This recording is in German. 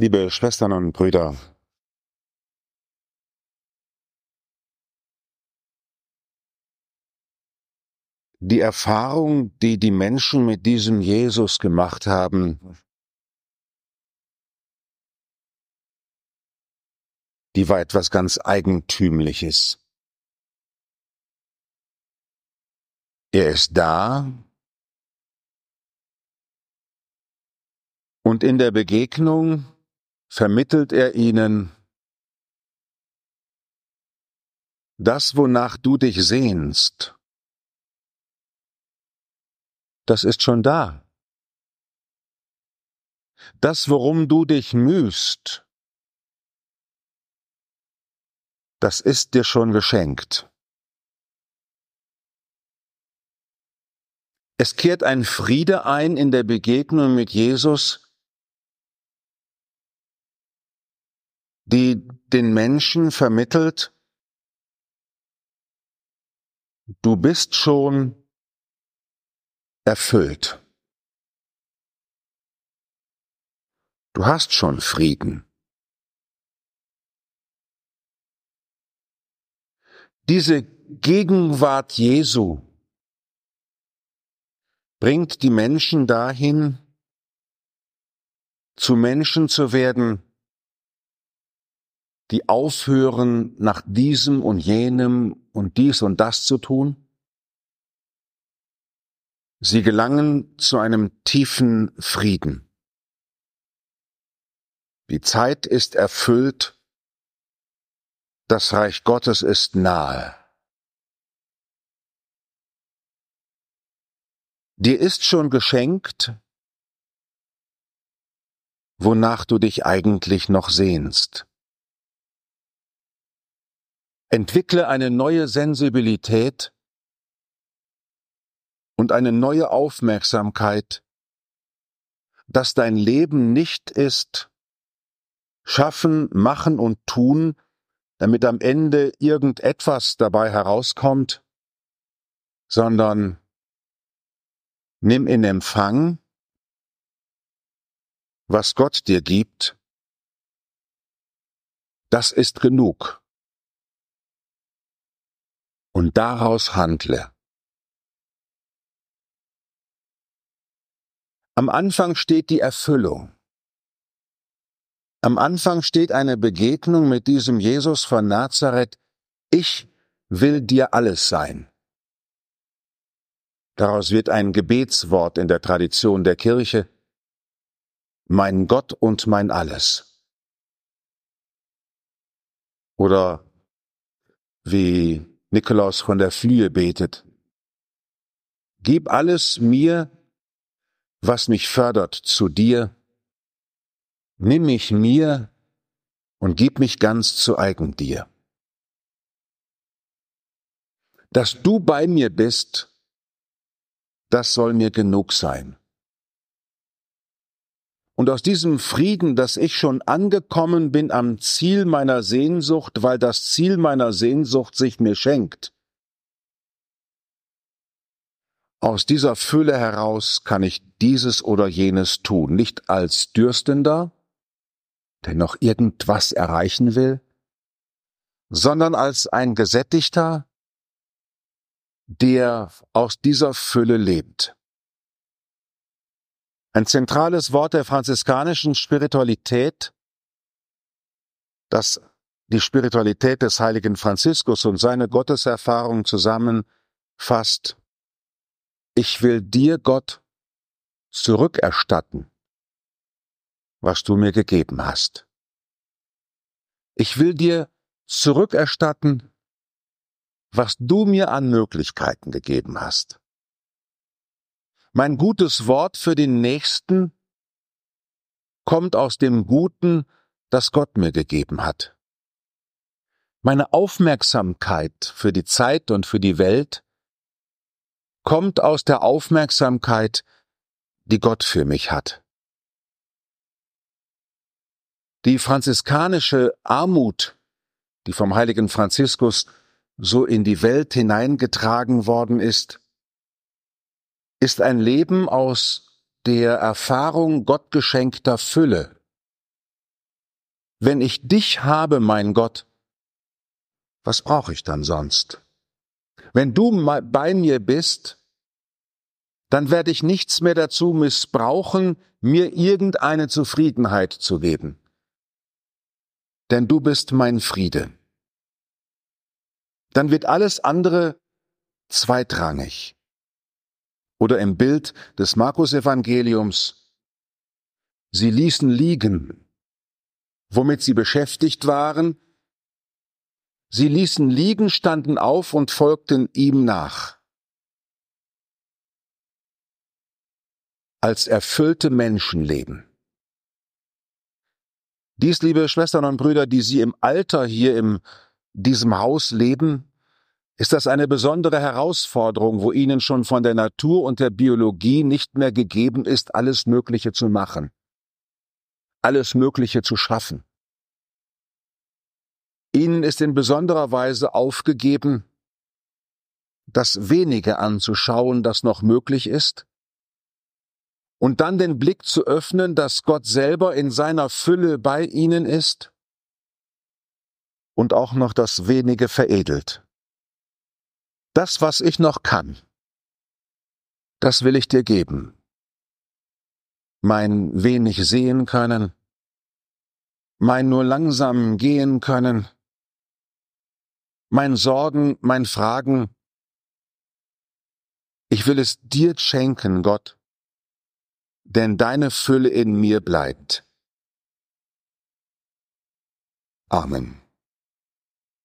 Liebe Schwestern und Brüder, die Erfahrung, die die Menschen mit diesem Jesus gemacht haben, die war etwas ganz Eigentümliches. Er ist da und in der Begegnung vermittelt er ihnen das, wonach du dich sehnst. Das ist schon da. Das, worum du dich mühst, das ist dir schon geschenkt. Es kehrt ein Friede ein in der Begegnung mit Jesus, die den Menschen vermittelt, du bist schon erfüllt. Du hast schon Frieden. Diese Gegenwart Jesu bringt die Menschen dahin, zu Menschen zu werden, die aufhören, nach diesem und jenem und dies und das zu tun? Sie gelangen zu einem tiefen Frieden. Die Zeit ist erfüllt, das Reich Gottes ist nahe. Dir ist schon geschenkt, wonach du dich eigentlich noch sehnst. Entwickle eine neue Sensibilität und eine neue Aufmerksamkeit, dass dein Leben nicht ist schaffen, machen und tun, damit am Ende irgendetwas dabei herauskommt, sondern nimm in Empfang, was Gott dir gibt, das ist genug und daraus handle. Am Anfang steht die Erfüllung. Am Anfang steht eine Begegnung mit diesem Jesus von Nazareth. Ich will dir alles sein. Daraus wird ein Gebetswort in der Tradition der Kirche. Mein Gott und mein Alles. Oder wie Nikolaus von der Flühe betet. Gib alles mir, was mich fördert, zu dir. Nimm mich mir und gib mich ganz zu eigen dir. Dass du bei mir bist, das soll mir genug sein. Und aus diesem Frieden, dass ich schon angekommen bin am Ziel meiner Sehnsucht, weil das Ziel meiner Sehnsucht sich mir schenkt, aus dieser Fülle heraus kann ich dieses oder jenes tun, nicht als Dürstender, der noch irgendwas erreichen will, sondern als ein Gesättigter, der aus dieser Fülle lebt. Ein zentrales Wort der franziskanischen Spiritualität, das die Spiritualität des heiligen Franziskus und seine Gotteserfahrung zusammenfasst. Ich will dir, Gott, zurückerstatten, was du mir gegeben hast. Ich will dir zurückerstatten, was du mir an Möglichkeiten gegeben hast. Mein gutes Wort für den Nächsten kommt aus dem Guten, das Gott mir gegeben hat. Meine Aufmerksamkeit für die Zeit und für die Welt kommt aus der Aufmerksamkeit, die Gott für mich hat. Die franziskanische Armut, die vom heiligen Franziskus so in die Welt hineingetragen worden ist, ist ein Leben aus der Erfahrung gottgeschenkter Fülle, Wenn ich dich habe, mein Gott, was brauche ich dann sonst? Wenn du bei mir bist, dann werde ich nichts mehr dazu missbrauchen, mir irgendeine Zufriedenheit zu geben. Denn du bist mein Friede. Dann wird alles andere zweitrangig. Oder im Bild des Markus-Evangeliums, sie ließen liegen, womit sie beschäftigt waren, sie ließen liegen, standen auf und folgten ihm nach. Als erfüllte Menschen leben. Dies, liebe Schwestern und Brüder, die Sie im Alter hier in diesem Haus leben, ist das eine besondere Herausforderung, wo ihnen schon von der Natur und der Biologie nicht mehr gegeben ist, alles Mögliche zu machen, alles Mögliche zu schaffen. Ihnen ist in besonderer Weise aufgegeben, das wenige anzuschauen, das noch möglich ist, und dann den Blick zu öffnen, dass Gott selber in seiner Fülle bei ihnen ist und auch noch das wenige veredelt. Das, was ich noch kann, das will ich dir geben. Mein wenig sehen können, mein nur langsam gehen können, mein Sorgen, mein Fragen. Ich will es dir schenken, Gott, denn deine Fülle in mir bleibt. Amen.